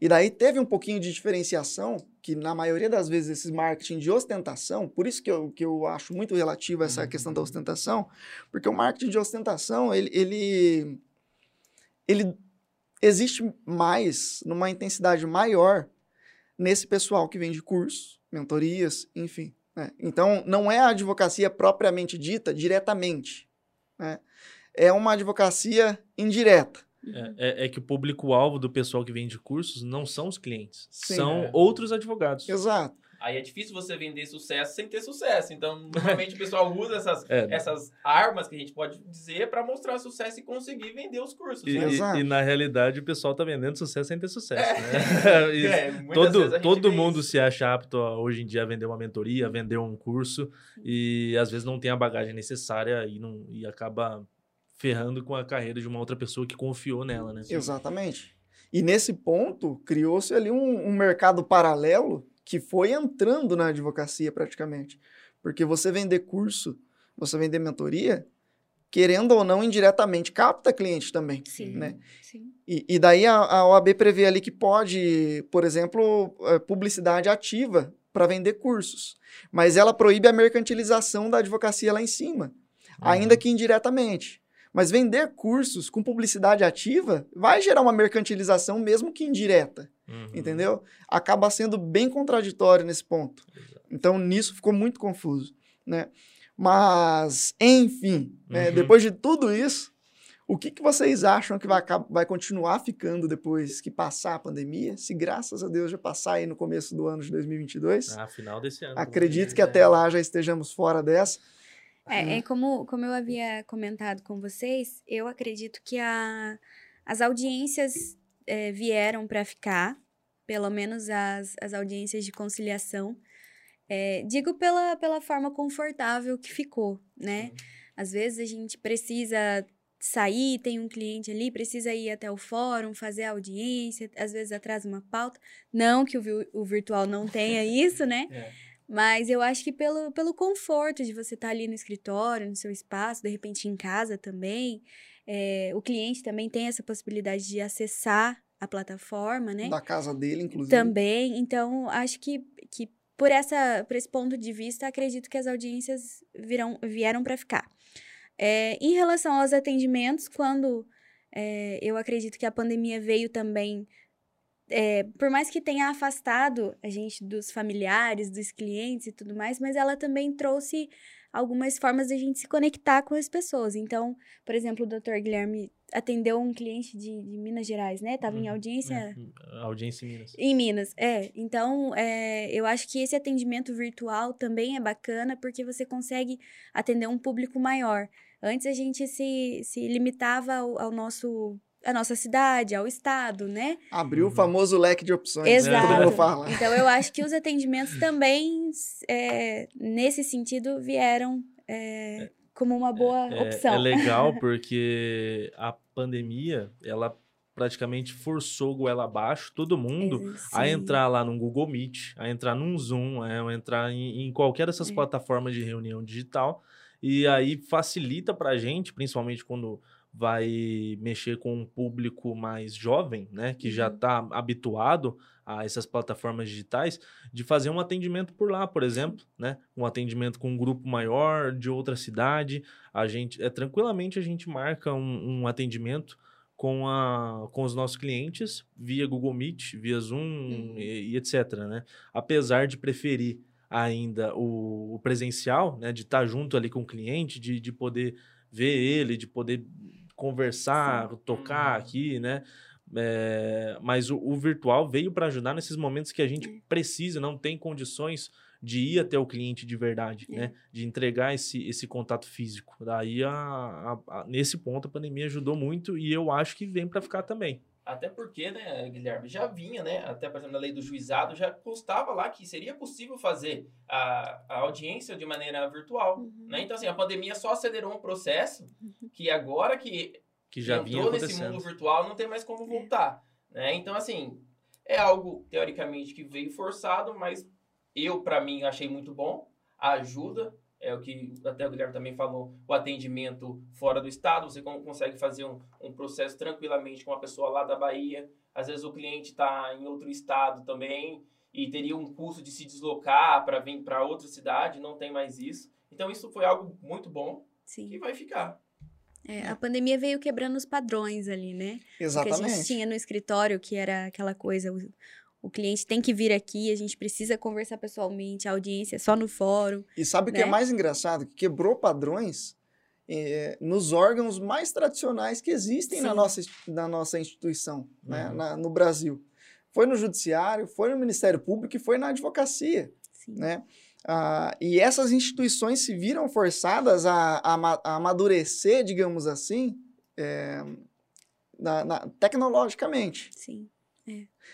E daí teve um pouquinho de diferenciação, que na maioria das vezes esses marketing de ostentação, por isso que eu, que eu acho muito relativo a essa uhum. questão da ostentação, porque o marketing de ostentação, ele, ele, ele existe mais, numa intensidade maior, nesse pessoal que vende cursos, mentorias, enfim. Né? Então, não é a advocacia propriamente dita diretamente. Né? É uma advocacia indireta. É, é, é que o público-alvo do pessoal que vende cursos não são os clientes, Sim, são é. outros advogados. Exato. Aí é difícil você vender sucesso sem ter sucesso. Então, normalmente o pessoal usa essas, [laughs] é. essas armas que a gente pode dizer para mostrar sucesso e conseguir vender os cursos. E, né? e, e, na realidade o pessoal tá vendendo sucesso sem ter sucesso. É. Né? [laughs] é, todo todo mundo se acha apto a, hoje em dia a vender uma mentoria, a vender um curso e às vezes não tem a bagagem necessária e, não, e acaba ferrando com a carreira de uma outra pessoa que confiou nela, né? Exatamente. E nesse ponto, criou-se ali um, um mercado paralelo que foi entrando na advocacia praticamente. Porque você vender curso, você vender mentoria, querendo ou não, indiretamente, capta cliente também. Sim. Né? sim. E, e daí a, a OAB prevê ali que pode, por exemplo, eh, publicidade ativa para vender cursos. Mas ela proíbe a mercantilização da advocacia lá em cima, uhum. ainda que indiretamente. Mas vender cursos com publicidade ativa vai gerar uma mercantilização, mesmo que indireta. Uhum. Entendeu? Acaba sendo bem contraditório nesse ponto. Exato. Então, nisso ficou muito confuso. Né? Mas, enfim, né, uhum. né, depois de tudo isso, o que, que vocês acham que vai, vai continuar ficando depois que passar a pandemia? Se graças a Deus já passar aí no começo do ano de 2022. Ah, final desse ano. Acredito que até lá já estejamos fora dessa. É, é como, como eu havia comentado com vocês, eu acredito que a, as audiências é, vieram para ficar, pelo menos as, as audiências de conciliação. É, digo pela, pela forma confortável que ficou, né? Às vezes a gente precisa sair, tem um cliente ali, precisa ir até o fórum, fazer a audiência, às vezes atrasa uma pauta. Não que o, o virtual não tenha isso, né? [laughs] É. Mas eu acho que pelo, pelo conforto de você estar tá ali no escritório, no seu espaço, de repente em casa também, é, o cliente também tem essa possibilidade de acessar a plataforma, né? Da casa dele, inclusive. Também. Então, acho que, que por, essa, por esse ponto de vista, acredito que as audiências virão, vieram para ficar. É, em relação aos atendimentos, quando é, eu acredito que a pandemia veio também, é, por mais que tenha afastado a gente dos familiares, dos clientes e tudo mais, mas ela também trouxe algumas formas de a gente se conectar com as pessoas. Então, por exemplo, o Dr. Guilherme atendeu um cliente de, de Minas Gerais, né? Tava uhum. em audiência. É, audiência em Minas. Em Minas, é. Então, é, eu acho que esse atendimento virtual também é bacana porque você consegue atender um público maior. Antes a gente se, se limitava ao, ao nosso a nossa cidade, ao estado, né? Abriu uhum. o famoso leque de opções. Né? Exato. Né? Então eu acho que os atendimentos também, é, nesse sentido, vieram é, como uma boa é, opção. É legal [laughs] porque a pandemia, ela praticamente forçou o goela abaixo todo mundo Sim. a entrar lá no Google Meet, a entrar num Zoom, a entrar em, em qualquer dessas é. plataformas de reunião digital. E aí facilita para a gente, principalmente quando vai mexer com um público mais jovem, né, que já está uhum. habituado a essas plataformas digitais, de fazer um atendimento por lá, por exemplo, né, um atendimento com um grupo maior de outra cidade, a gente, é tranquilamente a gente marca um, um atendimento com, a, com os nossos clientes via Google Meet, via Zoom uhum. e, e, etc, né, apesar de preferir ainda o, o presencial, né, de estar tá junto ali com o cliente, de, de poder ver ele, de poder conversar, Sim. tocar uhum. aqui, né? É, mas o, o virtual veio para ajudar nesses momentos que a gente precisa, não tem condições de ir até o cliente de verdade, É. né? De entregar esse, esse contato físico. Daí, a, a- a- nesse ponto, a pandemia ajudou muito e eu acho que vem para ficar também. Até porque, né, Guilherme, já vinha, né? Até, por exemplo, na lei do juizado, já constava lá que seria possível fazer a, a audiência de maneira virtual. Uhum. Né? Então, assim, a pandemia só acelerou um processo que agora que Que já vinha entrou nesse mundo virtual não tem mais como voltar. Né? Então, assim, é algo, teoricamente, que veio forçado, mas eu, para mim, achei muito bom. Ajuda, é o que até o Guilherme também falou, o atendimento fora do estado, você con- consegue fazer um, um processo tranquilamente com uma pessoa lá da Bahia. Às vezes o cliente está em outro estado também e teria um custo de se deslocar para vir para outra cidade, não tem mais isso. Então isso foi algo muito bom Sim. que vai ficar. É, a pandemia veio quebrando os padrões ali, né? O que a gente Exatamente. tinha no escritório, que era aquela coisa, o, cliente tem que vir aqui, a gente precisa conversar pessoalmente, a audiência é só no fórum. E sabe o que é né? mais engraçado? Que quebrou padrões eh, nos órgãos mais tradicionais que existem na nossa, na nossa instituição, né? Uhum. Na- no Brasil. Foi no Judiciário, foi no Ministério Público e foi na Advocacia. Sim. né? Ah, e essas instituições se viram forçadas a, a a amadurecer, digamos assim, eh, na- na- tecnologicamente. Sim.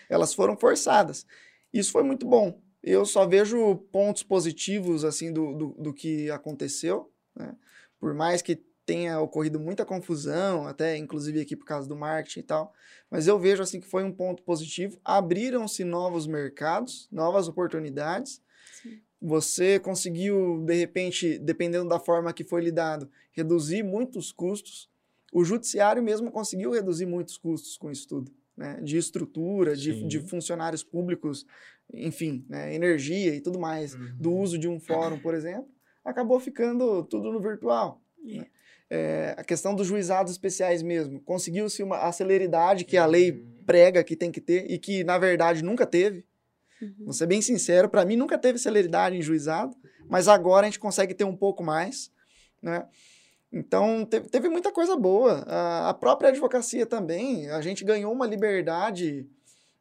Elas foram forçadas. Isso foi muito bom. Eu só vejo pontos positivos assim do, do, do que aconteceu, né? Por mais que tenha ocorrido muita confusão, até inclusive aqui por causa do marketing e tal, mas eu vejo assim que foi um ponto positivo. Abriram-se novos mercados, novas oportunidades. Sim. Você conseguiu, de repente, dependendo da forma que foi lidado, reduzir muitos custos. O judiciário mesmo conseguiu reduzir muitos custos com isso tudo, né? De estrutura, de, de funcionários públicos, enfim, né? energia e tudo mais. Do uso de um fórum, por exemplo, acabou ficando tudo no virtual. É. né? É, a questão dos juizados especiais mesmo. Conseguiu-se uma a celeridade que a lei Uhum. prega que tem que ter e que, na verdade, nunca teve. Uhum. Vou ser bem sincero, para mim nunca teve celeridade em juizado, mas agora a gente consegue ter um pouco mais, né? Então, teve, teve muita coisa boa. A, a própria advocacia também, a gente ganhou uma liberdade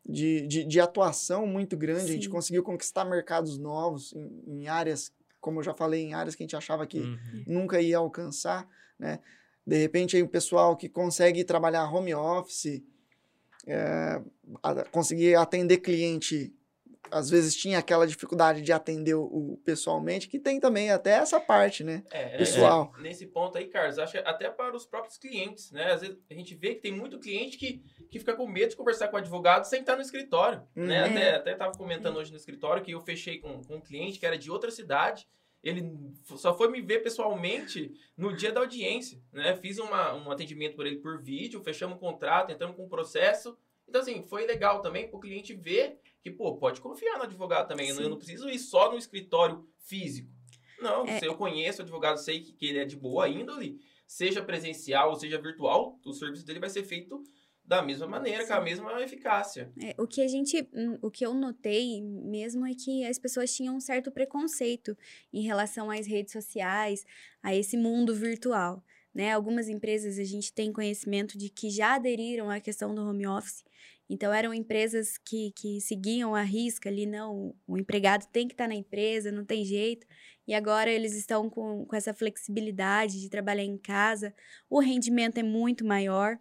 de, de, de atuação muito grande, a gente Sim. conseguiu conquistar mercados novos em, em áreas, como eu já falei, em áreas que a gente achava que Uhum. nunca ia alcançar, né? De repente, aí o pessoal que consegue trabalhar home office, é, a- conseguir atender cliente, às vezes tinha aquela dificuldade de atender o, o pessoalmente, que tem também até essa parte, né? É, é, Pessoal. é, nesse ponto aí, Carlos, acho que até para os próprios clientes, né? Às vezes a gente vê que tem muito cliente que, que fica com medo de conversar com o advogado sem estar no escritório, né? Uhum. Até, até tava comentando hoje no escritório que eu fechei com, com um cliente que era de outra cidade, ele só foi me ver pessoalmente no dia da audiência, né? Fiz uma, um atendimento por ele por vídeo, fechamos um contrato, entramos com um processo. Então, assim, foi legal também para o cliente ver que, pô, pode confiar no advogado também. Eu não- Eu Sim. não preciso ir só no escritório físico. Não, É. se eu conheço o advogado, sei que, que ele é de boa índole, seja presencial ou seja virtual, o serviço dele vai ser feito da mesma maneira, com a Sim. mesma eficácia. É, o que a gente, hum, o que eu notei mesmo é que as pessoas tinham um certo preconceito em relação às redes sociais, a esse mundo virtual, né? Algumas empresas a gente tem conhecimento de que já aderiram à questão do home office. Então eram empresas que, que seguiam a risca ali, não, o empregado tem que estar na empresa, não tem jeito. E agora eles estão com, com essa flexibilidade de trabalhar em casa. O rendimento é muito maior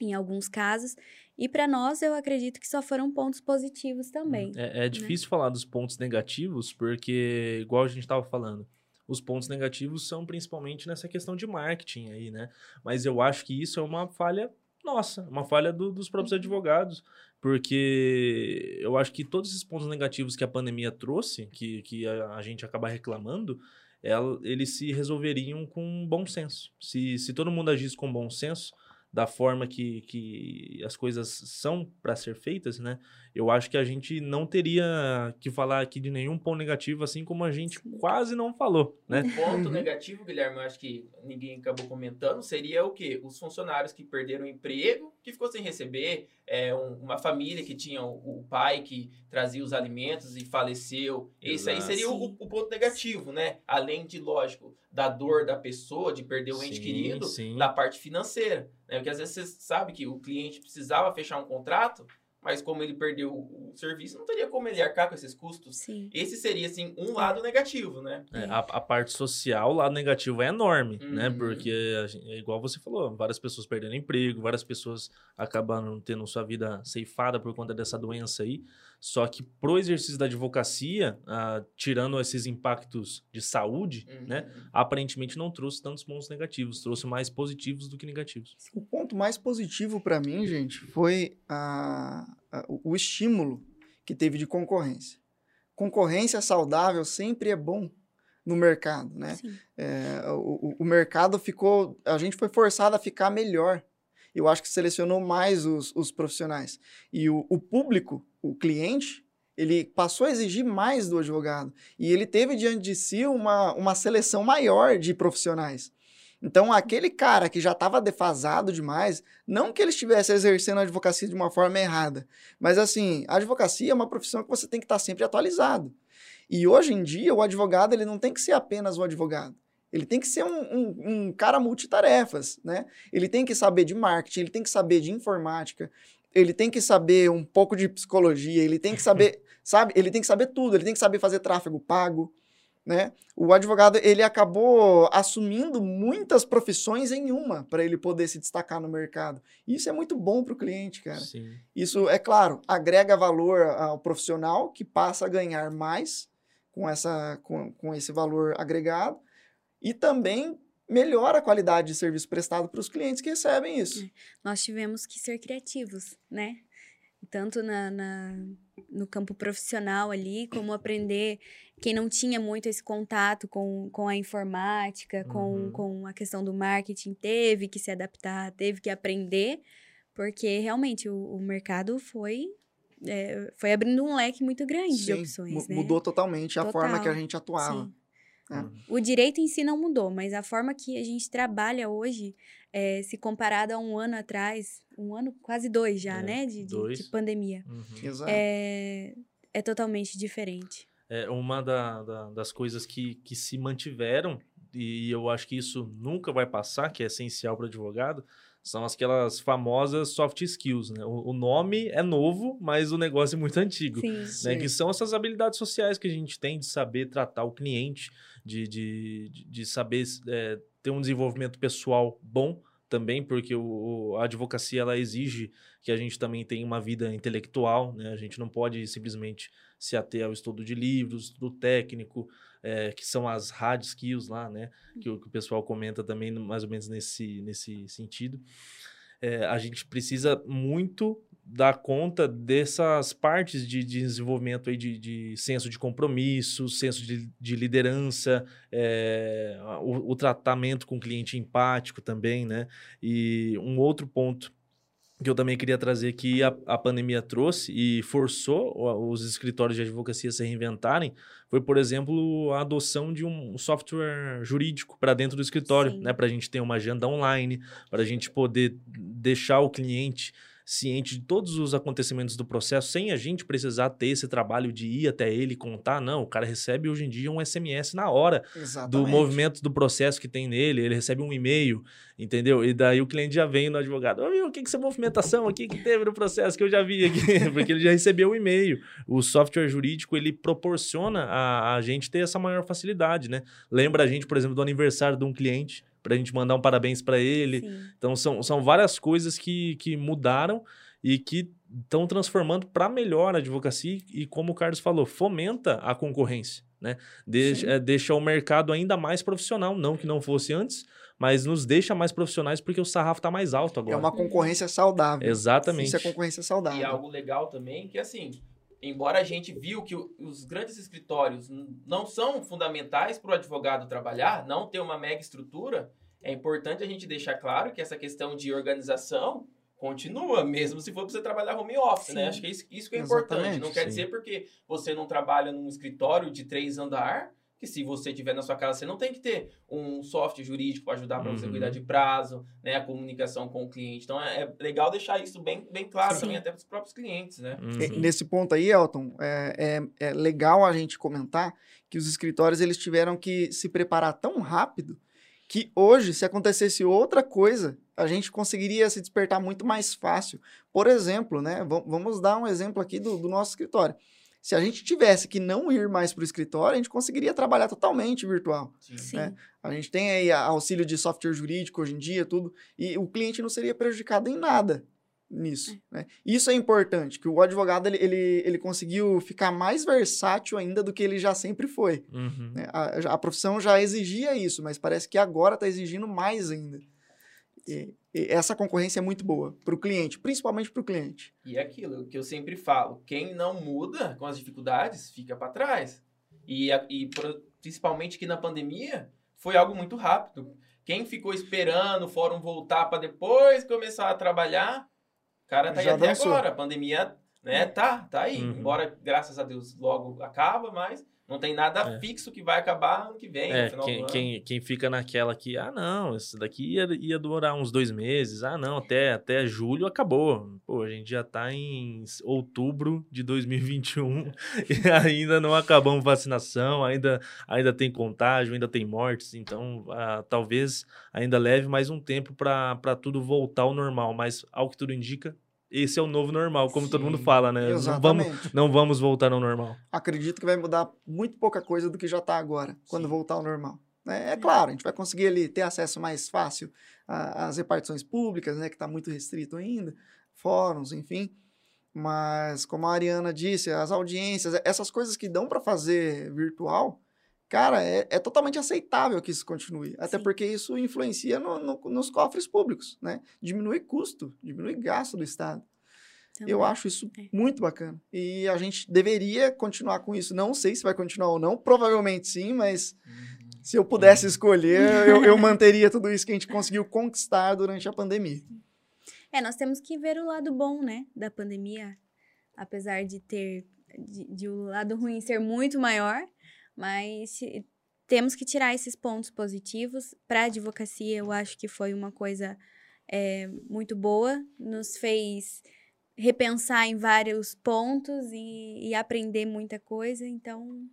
em alguns casos. E para nós, eu acredito que só foram pontos positivos também. É, é difícil falar dos pontos negativos, porque, igual a gente estava falando, os pontos negativos são principalmente nessa questão de marketing aí, né? Mas eu acho que isso é uma falha nossa, uma falha do- dos próprios Uhum. advogados, porque eu acho que todos esses pontos negativos que a pandemia trouxe, que, que a, a gente acaba reclamando, ela- eles se resolveriam com bom senso. Se, se todo mundo agisse com bom senso, da forma que, que as coisas são para ser feitas, né? Eu acho que a gente não teria que falar aqui de nenhum ponto negativo, assim como a gente quase não falou, né? Um ponto Uhum. negativo, Guilherme, eu acho que ninguém acabou comentando, seria o quê? Os funcionários que perderam o emprego que ficou sem receber, é, um, uma família que tinha o, o, pai que trazia os alimentos e faleceu. Esse aí seria o, o, ponto negativo, né? Além de, lógico, da dor da pessoa, de perder o sim, ente querido, sim. da parte financeira. Né? Porque às vezes você sabe que o cliente precisava fechar um contrato, mas como ele perdeu o serviço, não teria como ele arcar com esses custos. Sim. Esse seria, assim, um lado negativo, né? É, a, a, parte social, o lado negativo é enorme, né? uhum. né? Porque, é igual você falou, várias pessoas perdendo emprego, várias pessoas acabando tendo sua vida ceifada por conta dessa doença aí. Só que pro exercício da advocacia, ah, tirando esses impactos de saúde, né, uhum. né? Aparentemente não trouxe tantos pontos negativos, trouxe mais positivos do que negativos. O ponto mais positivo para mim, gente, foi a, a, o estímulo que teve de concorrência. Concorrência saudável sempre é bom no mercado, né? É, o, o mercado ficou, a gente foi forçado a ficar melhor eu acho que selecionou mais os, os profissionais. E o, o público, o cliente, ele passou a exigir mais do advogado. E ele teve diante de si uma, uma seleção maior de profissionais. Então, aquele cara que já estava defasado demais, não que ele estivesse exercendo a advocacia de uma forma errada, mas assim, a advocacia é uma profissão que você tem que estar sempre atualizado. E hoje em dia, o advogado ele não tem que ser apenas o advogado. Ele tem que ser um, um, um, cara multitarefas, né? Ele tem que saber de marketing, ele tem que saber de informática, ele tem que saber um pouco de psicologia, ele tem que saber, [laughs] sabe? Ele tem que saber tudo, ele tem que saber fazer tráfego pago, né? O advogado, ele acabou assumindo muitas profissões em uma para ele poder se destacar no mercado. Isso é muito bom para o cliente, cara. Sim. Isso, é claro, agrega valor ao profissional que passa a ganhar mais com, essa, com, com esse valor agregado, e também melhora a qualidade de serviço prestado para os clientes que recebem isso. É. Nós tivemos que ser criativos, né? Tanto na, na, no campo profissional ali, como aprender. Quem não tinha muito esse contato com, com a informática, com, uhum. com a questão do marketing, teve que se adaptar, teve que aprender, porque realmente o, o mercado foi é, foi abrindo um leque muito grande Sim, de opções. Né? Mudou totalmente a forma que a gente atuava. Sim. É. O direito em si não mudou, mas a forma que a gente trabalha hoje, é, se comparado a um ano atrás, um ano, quase dois já, é, né? De, de, de, pandemia. Uhum. Exato. É, é totalmente diferente. É uma da, da, das coisas que, que se mantiveram, e eu acho que isso nunca vai passar, que é essencial para o advogado, são aquelas famosas soft skills, né? O, o, nome é novo, mas o negócio é muito antigo. Sim, né? Sim. Que são essas habilidades sociais que a gente tem de saber tratar o cliente, de, de, de saber é, ter um desenvolvimento pessoal bom também, porque o, a advocacia ela exige que a gente também tenha uma vida intelectual, né? A gente não pode simplesmente se ater ao estudo de livros, estudo técnico, é, que são as hard skills lá, né? Que o, que o pessoal comenta também mais ou menos nesse, nesse sentido. É, a gente precisa muito dar conta dessas partes de, de desenvolvimento aí de, de, senso de compromisso, senso de, de liderança, é, o, o, tratamento com o cliente empático também, né? E um outro ponto que eu também queria trazer que a, a pandemia trouxe e forçou os escritórios de advocacia a se reinventarem foi, por exemplo, a adoção de um software jurídico para dentro do escritório, né? Para a gente ter uma agenda online, para a gente poder deixar o cliente ciente de todos os acontecimentos do processo, sem a gente precisar ter esse trabalho de ir até ele contar. Não, o cara recebe hoje em dia um SMS na hora Exatamente. do movimento do processo que tem nele, ele recebe um e-mail, entendeu? E daí o cliente já vem no advogado, o que que essa movimentação aqui que teve no processo que eu já vi aqui? [laughs] Porque ele já recebeu o e-mail. O software jurídico, ele proporciona a, a gente ter essa maior facilidade, né? Lembra a gente, por exemplo, do aniversário de um cliente, para a gente mandar um parabéns para ele. Sim. Então, são, são várias coisas que, que mudaram e que estão transformando para melhor a advocacia e, como o Carlos falou, fomenta a concorrência. Né? Deixa, é, deixa o mercado ainda mais profissional, não que não fosse antes, mas nos deixa mais profissionais porque o sarrafo está mais alto agora. É uma concorrência saudável. Exatamente. Isso é concorrência saudável. E algo legal também que, assim, embora a gente viu que os grandes escritórios não são fundamentais para o advogado trabalhar, não ter uma mega estrutura, é importante a gente deixar claro que essa questão de organização continua, [laughs] mesmo se for para você trabalhar home office, né? Sim. né? Acho que é isso, isso que é Exatamente, importante. Não quer sim. dizer porque você não trabalha num escritório de três andar que se você tiver na sua casa, você não tem que ter um software jurídico para ajudar para você Uhum. cuidar de prazo, né? A comunicação com o cliente. Então é, é legal deixar isso bem, bem claro Sim. também até para os próprios clientes, né? Uhum. E- Nesse ponto aí, Elton, é, é, é legal a gente comentar que os escritórios eles tiveram que se preparar tão rápido que hoje, se acontecesse outra coisa, a gente conseguiria se despertar muito mais fácil. Por exemplo, né? va- Vamos dar um exemplo aqui do, do nosso escritório. Se a gente tivesse que não ir mais para o escritório, a gente conseguiria trabalhar totalmente virtual. Sim. É. A gente tem aí auxílio de software jurídico hoje em dia, tudo, e o cliente não seria prejudicado em nada nisso. Né? Isso é importante, que o advogado ele, ele, ele conseguiu ficar mais versátil ainda do que ele já sempre foi. Uhum. né? A, a profissão já exigia isso, mas parece que agora está exigindo mais ainda. E essa concorrência é muito boa para o cliente, principalmente para o cliente. E é aquilo que eu sempre falo: quem não muda com as dificuldades fica para trás. E, e principalmente que na pandemia foi algo muito rápido. Quem ficou esperando o fórum voltar para depois começar a trabalhar, o cara tá aí até dançou. agora. A pandemia, né, tá, tá aí. Uhum. Embora, graças a Deus, logo acaba, mas não tem nada É. fixo que vai acabar ano que vem, É, final do quem, ano. quem, quem fica naquela que, ah, não, isso daqui ia, ia durar uns dois meses, ah, não, até, até julho acabou. Pô, a gente já tá em outubro de 2021 [laughs] e ainda não acabamos vacinação, ainda, ainda tem contágio, ainda tem mortes, então ah, talvez ainda leve mais um tempo para tudo voltar ao normal, mas ao que tudo indica, esse é o novo normal, como todo mundo Sim, fala, né? Não vamos, Exatamente. não vamos voltar ao normal. Acredito que vai mudar muito pouca coisa do que já está agora, quando voltar ao normal. É, é claro, a gente vai conseguir ali ter acesso mais fácil às repartições públicas, né, que está muito restrito ainda, fóruns, enfim. Mas, como a Ariana disse, as audiências, essas coisas que dão para fazer virtual, cara, é, é totalmente aceitável que isso continue. Até Sim. porque isso influencia no- no- nos cofres públicos, né? Diminui custo, diminui gasto do Estado. Eu Também. acho isso É. muito bacana. E a gente deveria continuar com isso. Não sei se vai continuar ou não, provavelmente sim, mas Uhum. se eu pudesse escolher, eu, eu manteria tudo isso que a gente conseguiu conquistar durante a pandemia. É, nós temos que ver o lado bom, né, da pandemia, apesar de ter de, de o lado ruim ser muito maior, mas temos que tirar esses pontos positivos. Para a advocacia, eu acho que foi uma coisa é, muito boa, nos fez repensar em vários pontos e, e aprender muita coisa. Então,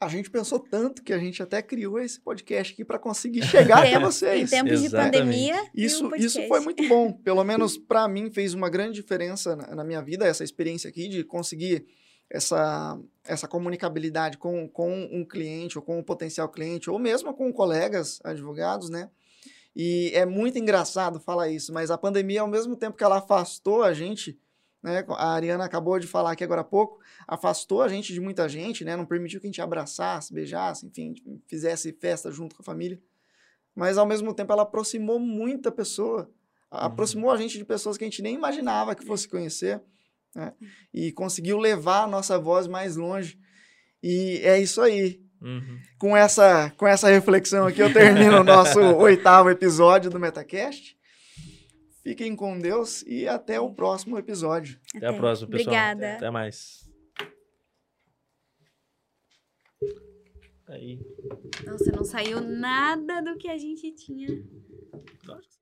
A gente pensou tanto que a gente até criou esse podcast aqui para conseguir chegar até vocês. em tempos de Exatamente. pandemia, e um Isso, isso foi muito bom. Pelo menos para mim fez uma grande diferença na, na minha vida, essa experiência aqui de conseguir essa, essa comunicabilidade com, com um cliente ou com um potencial cliente, ou mesmo com colegas advogados, né? E é muito engraçado falar isso, mas a pandemia, ao mesmo tempo que ela afastou a gente, né? A Ariana acabou de falar aqui agora há pouco, afastou a gente de muita gente, né? Não permitiu que a gente abraçasse, beijasse, enfim, fizesse festa junto com a família. Mas ao mesmo tempo ela aproximou muita pessoa, a- aproximou a gente de pessoas que a gente nem imaginava que fosse conhecer, né? E conseguiu levar a nossa voz mais longe. E é isso aí. Uhum. Com essa, com essa reflexão aqui, eu termino o nosso [laughs] oitavo episódio do Metacast. Fiquem com Deus e até o próximo episódio. Até a próxima, pessoal. Obrigada. Até mais. Aí. Nossa, não saiu nada do que a gente tinha. Lógico